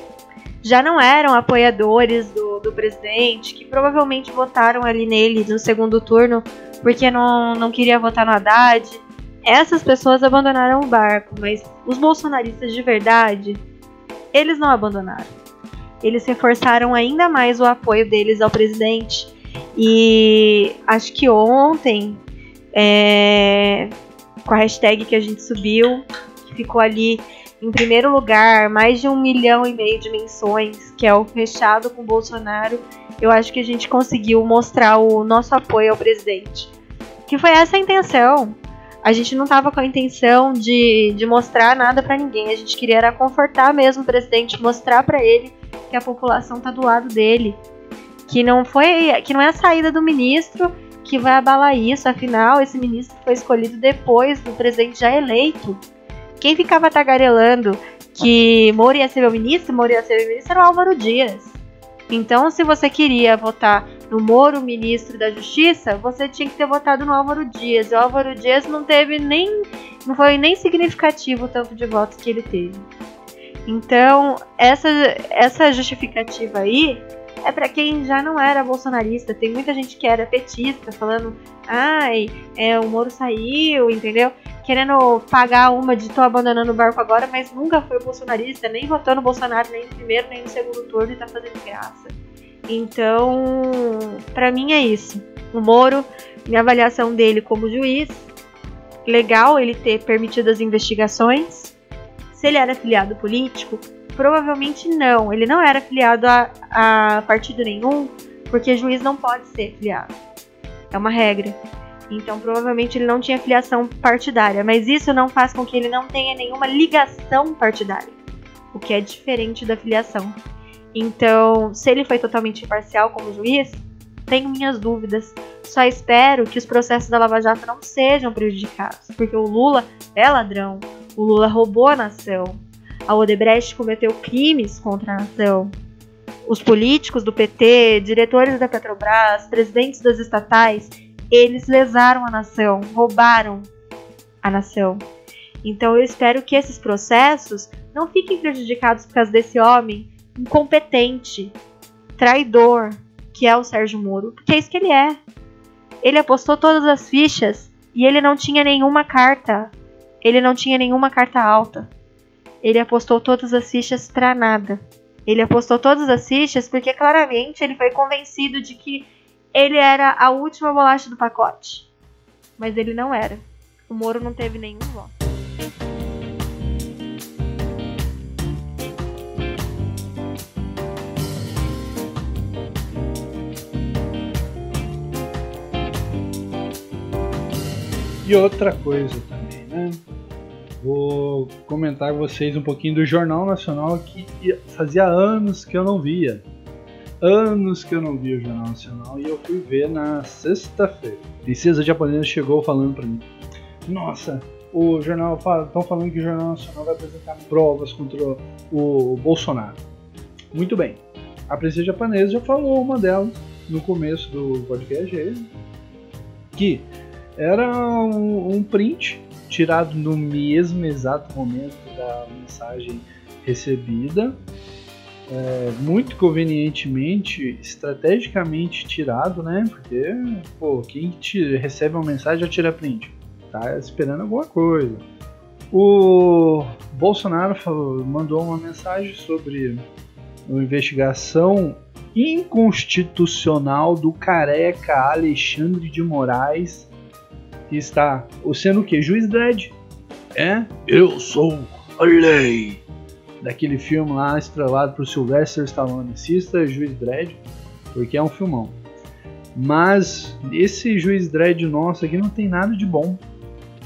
já não eram apoiadores do, do presidente, que provavelmente votaram ali nele no segundo turno porque não, não queria votar no Haddad. Essas pessoas abandonaram o barco, mas os bolsonaristas de verdade, eles não abandonaram. Eles reforçaram ainda mais o apoio deles ao presidente. E acho que ontem, é, com a hashtag que a gente subiu, que ficou ali em primeiro lugar, mais de um milhão e meio de menções, que é o fechado com Bolsonaro, eu acho que a gente conseguiu mostrar o nosso apoio ao presidente. Que foi essa a intenção. A gente não estava com a intenção de, de mostrar nada para ninguém. A gente queria era confortar mesmo o presidente, mostrar para ele que a população tá do lado dele, que não foi, que não é a saída do ministro que vai abalar isso. Afinal, esse ministro foi escolhido depois do presidente já eleito. Quem ficava tagarelando que Moro ia ser meu ministro, Moro ia ser meu ministro, era o Álvaro Dias. Então, se você queria votar no Moro, ministro da Justiça, você tinha que ter votado no Álvaro Dias. E o Álvaro Dias não teve nem. não foi nem significativo o tanto de votos que ele teve. Então, essa, essa justificativa aí é para quem já não era bolsonarista. Tem muita gente que era petista, falando, ai, é, o Moro saiu, entendeu? Querendo pagar uma de tô abandonando o barco agora, mas nunca foi bolsonarista, nem votou no Bolsonaro nem no primeiro, nem no segundo turno e tá fazendo graça. Então, para mim é isso. O Moro, minha avaliação dele como juiz, legal ele ter permitido as investigações. Se ele era filiado político, Provavelmente não. Ele não era filiado a, a partido nenhum, porque juiz não pode ser filiado. É uma regra. Então, provavelmente ele não tinha filiação partidária, mas isso não faz com que ele não tenha nenhuma ligação partidária, o que é diferente da filiação. Então, se ele foi totalmente imparcial como juiz, tenho minhas dúvidas. Só espero que os processos da Lava Jato não sejam prejudicados, porque o Lula é ladrão, o Lula roubou a nação, a Odebrecht cometeu crimes contra a nação. Os políticos do PT, diretores da Petrobras, presidentes das estatais, eles lesaram a nação, roubaram a nação. Então eu espero que esses processos não fiquem prejudicados por causa desse homem incompetente, traidor, que é o Sérgio Moro, porque é isso que ele é. Ele apostou todas as fichas e ele não tinha nenhuma carta. Ele não tinha nenhuma carta alta. Ele apostou todas as fichas para nada. Ele apostou todas as fichas porque claramente ele foi convencido de que ele era a última bolacha do pacote. Mas ele não era. O Moro não teve nenhum voto. E outra coisa também, né? vou comentar com vocês um pouquinho do Jornal Nacional que fazia anos que eu não via. Anos que eu não via o Jornal Nacional e eu fui ver na sexta-feira. Princesa japonesa chegou falando para mim: Nossa, o jornal estão falando que o Jornal Nacional vai apresentar provas contra o Bolsonaro. Muito bem. A princesa japonesa já falou uma delas no começo do podcast que era um, um print tirado no mesmo exato momento da mensagem recebida, é, muito convenientemente, estrategicamente tirado, né? Porque, pô, quem recebe uma mensagem já tira print, tá esperando alguma coisa. O Bolsonaro falou, mandou uma mensagem sobre uma investigação inconstitucional do careca Alexandre de Moraes que está sendo o que? Juiz Dredd. É? Eu sou a lei. Daquele filme lá estrelado por Sylvester Stallone. Assista Juiz Dredd, porque é um filmão. Mas esse Juiz Dredd nosso aqui não tem nada de bom.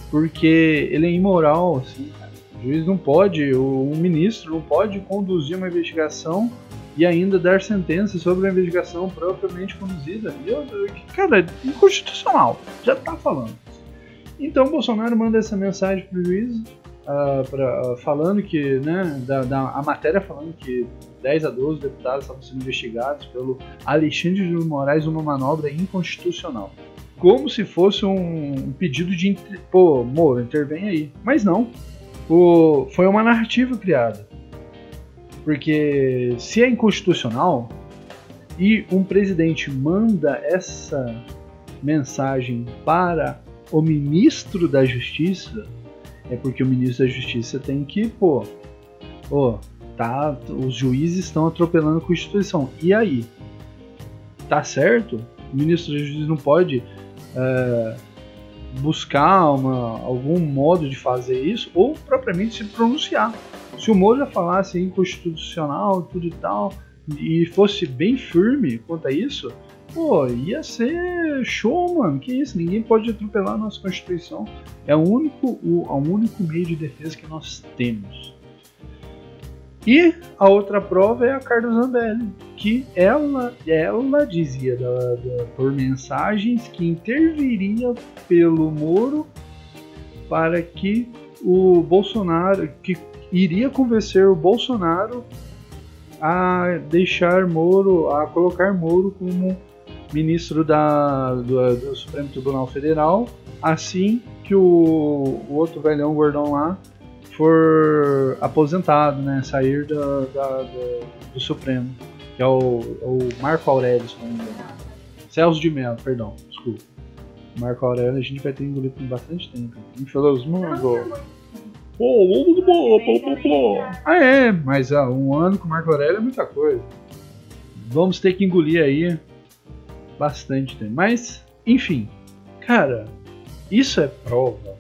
Porque ele é imoral, assim, O juiz não pode, o, o ministro não pode conduzir uma investigação e ainda dar sentença sobre a investigação propriamente conduzida. E eu, cara, inconstitucional, já tá falando. Então Bolsonaro manda essa mensagem pro juiz, uh, pra, uh, falando que, né, da, da, a matéria falando que 10 a 12 deputados estavam sendo investigados pelo Alexandre de Moraes uma manobra inconstitucional. Como se fosse um, pedido de, pô, Moro, intervém aí. Mas não, o, foi uma narrativa criada. Porque se é inconstitucional e um presidente manda essa mensagem para o ministro da Justiça, é porque o ministro da Justiça tem que, pô, pô, tá, os juízes estão atropelando a Constituição. E aí? Tá certo? O ministro da Justiça não pode é, buscar uma, algum modo de fazer isso ou propriamente se pronunciar. Se o Moro falasse inconstitucional, tudo e tal, e fosse bem firme quanto a isso, pô, ia ser show, mano. Que isso? Ninguém pode atropelar a nossa Constituição. É o único, o, o único meio de defesa que nós temos. E a outra prova é a Carla Zambelli, que ela, ela dizia da, da, por mensagens que interviria pelo Moro para que o Bolsonaro, que iria convencer o Bolsonaro a deixar Moro, a colocar Moro como ministro da, do, do Supremo Tribunal Federal, assim que o, o outro velhão gordão lá for aposentado, né, sair da, da, da do Supremo, que é o, o Marco Aurélio, se não me engano. Celso de Mello, perdão, desculpa. Marco Aurélio a gente vai ter engolido por bastante tempo. Infelizmente. Ah, é, mas ah, um ano com o Marco Aurélio é muita coisa. Vamos ter que engolir aí bastante tempo. Mas, enfim, cara, isso é prova.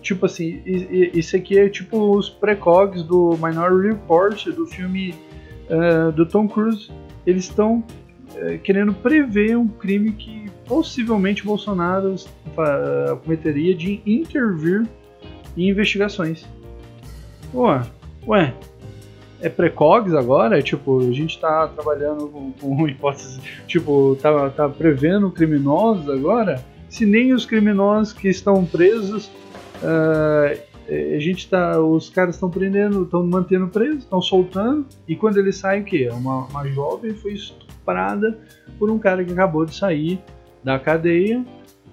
Tipo assim, isso aqui é tipo os precogs do Minority Report do filme uh, do Tom Cruise. Eles estão uh, querendo prever um crime que possivelmente Bolsonaro uh, cometeria de intervir e investigações. Ué, ué, é precogs agora? Tipo, a gente tá trabalhando com, com [LAUGHS] hipóteses, tipo, tá, tá prevendo criminosos agora? Se nem os criminosos que estão presos, uh, a gente tá, os caras estão prendendo, estão mantendo presos, estão soltando, e quando eles saem, o quê? Uma, uma jovem foi estuprada por um cara que acabou de sair da cadeia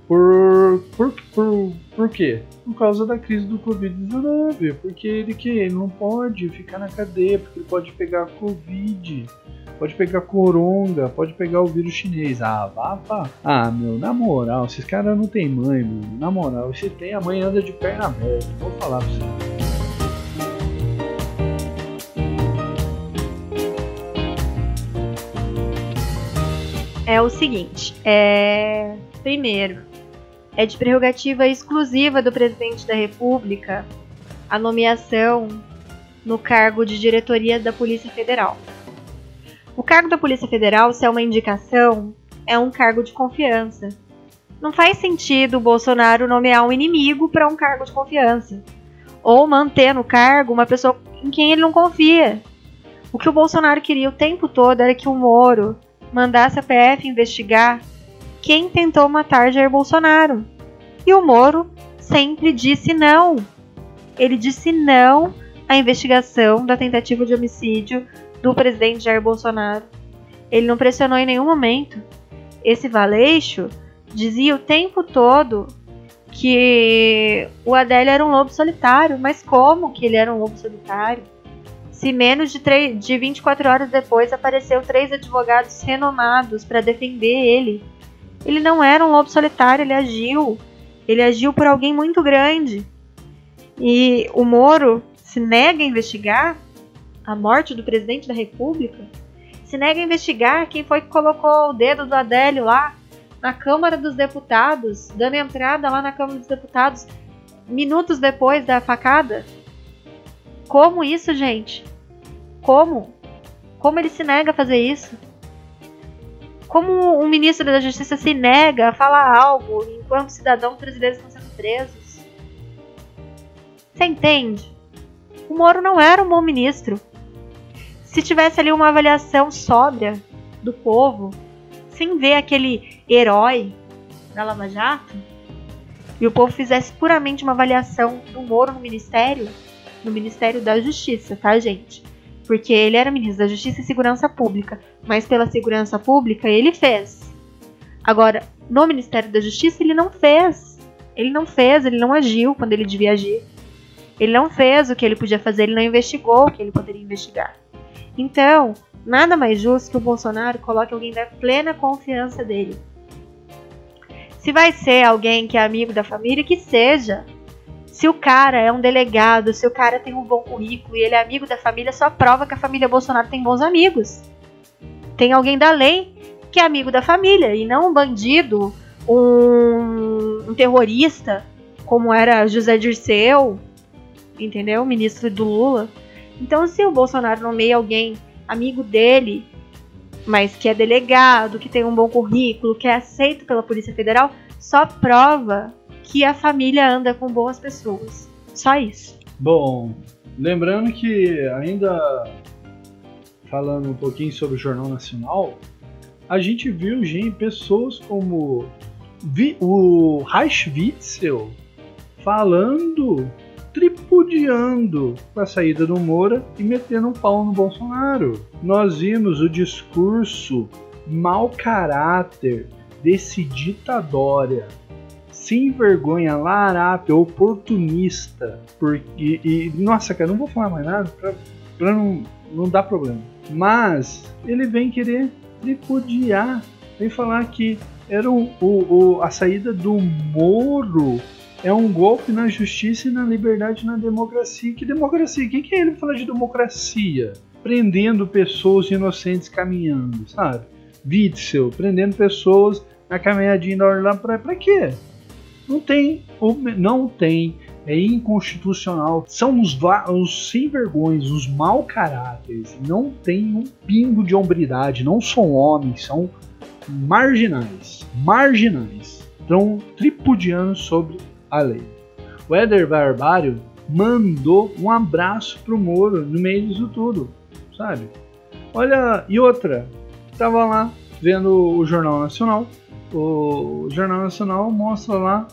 por, por, por, por quê? Por causa da crise do Covid-19. Porque ele que ele não pode ficar na cadeia, porque ele pode pegar Covid, pode pegar coronga, pode pegar o vírus chinês. Ah, vá, vá. Ah, meu, na moral, esses caras não tem mãe, meu. Na moral, se tem, a mãe anda de perna aberta. Vou falar pra você. É o seguinte, é... primeiro, é de prerrogativa exclusiva do presidente da República a nomeação no cargo de diretoria da Polícia Federal. O cargo da Polícia Federal, se é uma indicação, é um cargo de confiança. Não faz sentido o Bolsonaro nomear um inimigo para um cargo de confiança, ou manter no cargo uma pessoa em quem ele não confia. O que o Bolsonaro queria o tempo todo era que o Moro mandasse a PF investigar quem tentou matar Jair Bolsonaro. E o Moro sempre disse não. Ele disse não à investigação da tentativa de homicídio do presidente Jair Bolsonaro. Ele não pressionou em nenhum momento. Esse Valeixo dizia o tempo todo que o Adélio era um lobo solitário. Mas como que ele era um lobo solitário? Se menos de, 3, de 24 horas depois apareceu três advogados renomados para defender ele ele não era um lobo solitário, ele agiu. Ele agiu por alguém muito grande. E o Moro se nega a investigar a morte do presidente da República, se nega a investigar quem foi que colocou o dedo do Adélio lá na Câmara dos Deputados, dando entrada lá na Câmara dos Deputados minutos depois da facada. Como isso, gente? Como? Como ele se nega a fazer isso? Como um ministro da Justiça se nega a falar algo enquanto cidadãos brasileiros estão sendo presos? Você entende? O Moro não era um bom ministro. se tivesse ali uma avaliação sóbria do povo, sem ver aquele herói da Lava Jato, e o povo fizesse puramente uma avaliação do Moro no Ministério, no Ministério da Justiça, tá, gente? Porque ele era ministro da Justiça e Segurança Pública, mas pela segurança pública ele fez. Agora, no Ministério da Justiça ele não fez. Ele não fez, ele não agiu quando ele devia agir. Ele não fez o que ele podia fazer, ele não investigou o que ele poderia investigar. Então, nada mais justo que o Bolsonaro coloque alguém da plena confiança dele. Se vai ser alguém que é amigo da família, que seja. Se o cara é um delegado, se o cara tem um bom currículo e ele é amigo da família, só prova que a família Bolsonaro tem bons amigos. Tem alguém da lei que é amigo da família e não um bandido, um, um terrorista, como era José Dirceu, entendeu? Ministro do Lula. Então, se o Bolsonaro nomeia alguém amigo dele, mas que é delegado, que tem um bom currículo, que é aceito pela Polícia Federal, só prova que a família anda com boas pessoas. Só isso. Bom, lembrando que ainda falando um pouquinho sobre o Jornal Nacional, a gente viu gente, pessoas como o Reich Witzel falando tripudiando com a saída do Moura e metendo um pau no Bolsonaro. Nós vimos o discurso mau caráter desse ditadória, sem vergonha, larápia, oportunista, porque e, nossa, cara, não vou falar mais nada pra, pra não, não dar problema. Mas ele vem querer tripudiar, vem falar que era o, o, o a saída do Moro é um golpe na justiça e na liberdade e na democracia. Que democracia? Quem que é ele falar de democracia? Prendendo pessoas inocentes caminhando, sabe? Witzel, prendendo pessoas na caminhadinha da hora lá pra, pra quê? Não tem, não tem, é inconstitucional. São os, os sem vergonhas, os mau caráteres. Não tem um pingo de hombridade, não são homens, são marginais. Marginais. Estão tripudiando sobre a lei. O Éder Barbário mandou um abraço pro Moro no meio disso tudo, sabe? Olha, e outra, tava lá vendo o Jornal Nacional. O Jornal Nacional mostra lá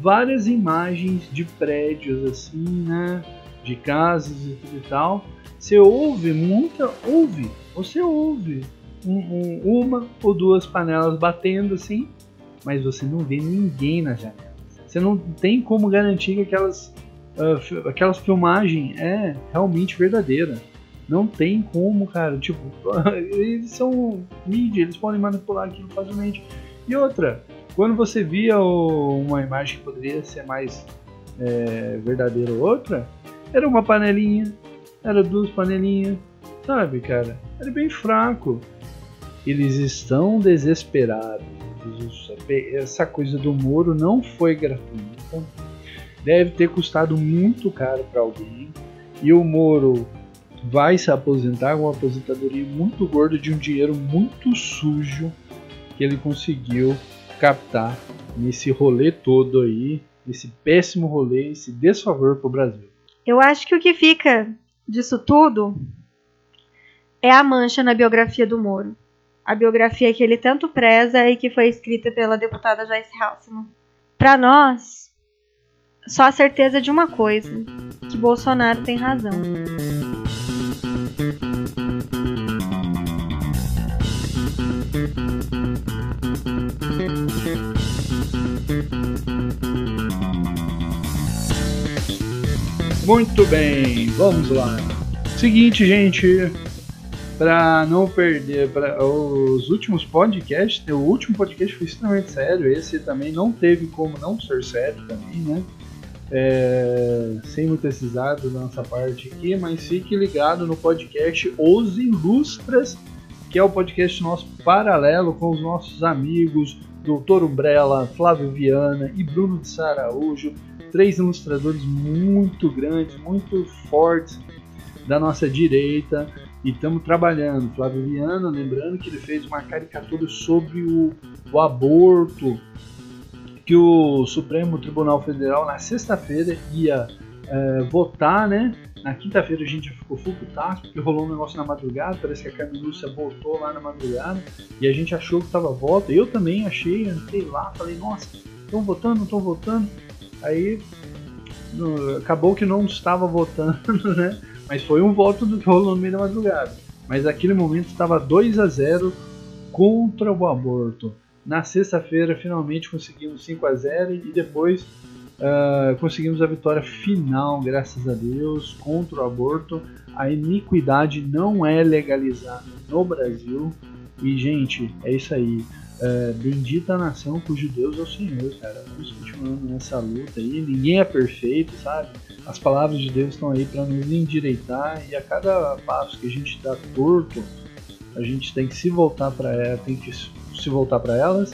várias imagens de prédios assim, né? De casas e tudo e tal. Você ouve muita, ouve, você ouve um, um, uma ou duas panelas batendo assim, mas você não vê ninguém na janela você não tem como garantir que aquelas, uh, aquelas filmagens é realmente verdadeira. Não tem como, cara. Tipo, [LAUGHS] eles são mídia, eles podem manipular aquilo facilmente. E outra, quando você via uma imagem que poderia ser mais é, verdadeira ou outra, era uma panelinha, era duas panelinhas, sabe, cara? Era bem fraco. Eles estão desesperados essa coisa do Moro não foi gratuita. Deve ter custado muito caro para alguém. E o Moro vai se aposentar com uma aposentadoria muito gorda de um dinheiro muito sujo que ele conseguiu captar nesse rolê todo aí, nesse péssimo rolê, esse desfavor para o Brasil. Eu acho que o que fica disso tudo é a mancha na biografia do Moro a biografia que ele tanto preza e que foi escrita pela deputada Joyce Halseman. Para nós, só a certeza de uma coisa, que Bolsonaro tem razão. Muito bem, vamos lá. Seguinte, gente, para não perder os últimos podcasts, o último podcast foi extremamente sério, esse também não teve como não ser sério também, né? É, sem muitas risadas da nossa parte aqui, mas fique ligado no podcast Os Ilustras, que é o podcast nosso paralelo com os nossos amigos Doutor Umbrella, Flávio Viana e Bruno de Saraújo, três ilustradores muito grandes, muito fortes da nossa direita, e estamos trabalhando. Flávio Viana, lembrando que ele fez uma caricatura sobre o, o aborto que o Supremo Tribunal Federal na sexta-feira ia é, votar, né? Na quinta-feira a gente ficou full putaço, porque rolou um negócio na madrugada, parece que a Carmen Lúcia voltou lá na madrugada, e a gente achou que tava voto, eu também achei, entrei lá, falei, nossa, estão votando, não estão votando, aí no, acabou que não estava [LAUGHS] votando, né? Mas foi um voto do que rolou no meio da madrugada. Mas naquele momento estava 2 a 0 contra o aborto. Na sexta-feira finalmente conseguimos 5 a 0 e depois uh, conseguimos a vitória final, graças a Deus, contra o aborto. A iniquidade não é legalizada no Brasil. E, gente, é isso aí. Uh, bendita a nação cujo Deus é o Senhor, cara. Vamos continuando nessa luta aí. Ninguém é perfeito, sabe? As palavras de Deus estão aí para nos endireitar e a cada passo que a gente dá torto, a gente tem que se voltar para ela, tem que se voltar para elas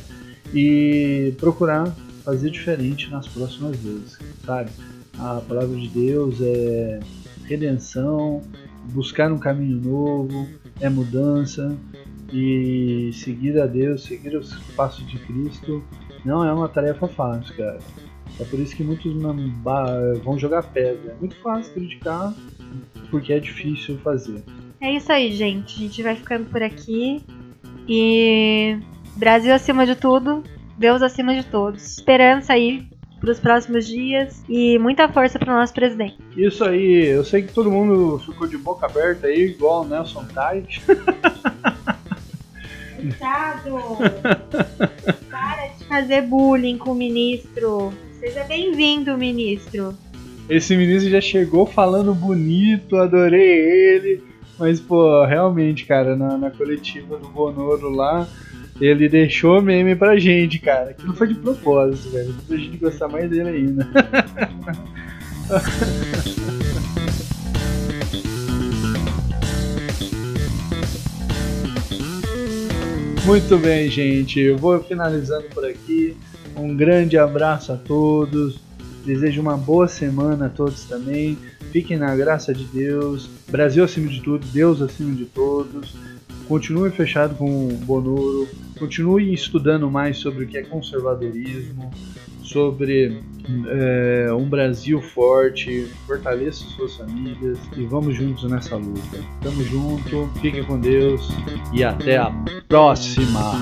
e procurar fazer diferente nas próximas vezes, sabe? A palavra de Deus é redenção, buscar um caminho novo, é mudança e seguir a Deus, seguir os passos de Cristo não é uma tarefa fácil, cara. É por isso que muitos vão jogar pedra. É muito fácil criticar porque é difícil fazer. É isso aí, gente. A gente vai ficando por aqui. E Brasil acima de tudo, Deus acima de todos. Esperança aí para os próximos dias e muita força para o nosso presidente. Isso aí, eu sei que todo mundo ficou de boca aberta aí, igual o Nelson Tait. [LAUGHS] Coitado! Para de fazer bullying com o ministro. Seja bem-vindo, ministro. Esse ministro já chegou falando bonito, adorei ele. Mas, pô, realmente, cara, na, na coletiva do Bonoro lá, ele deixou meme pra gente, cara. Que não foi de propósito, velho. Pra gente gostar mais dele ainda. [LAUGHS] Muito bem, gente. Eu vou finalizando por aqui. Um grande abraço a todos. Desejo uma boa semana a todos também. Fiquem na graça de Deus. Brasil acima de tudo, Deus acima de todos. Continue fechado com o Bonoro continue estudando mais sobre o que é conservadorismo, sobre é, um Brasil forte, fortaleça suas famílias e vamos juntos nessa luta. Tamo junto, fiquem com Deus e até a próxima!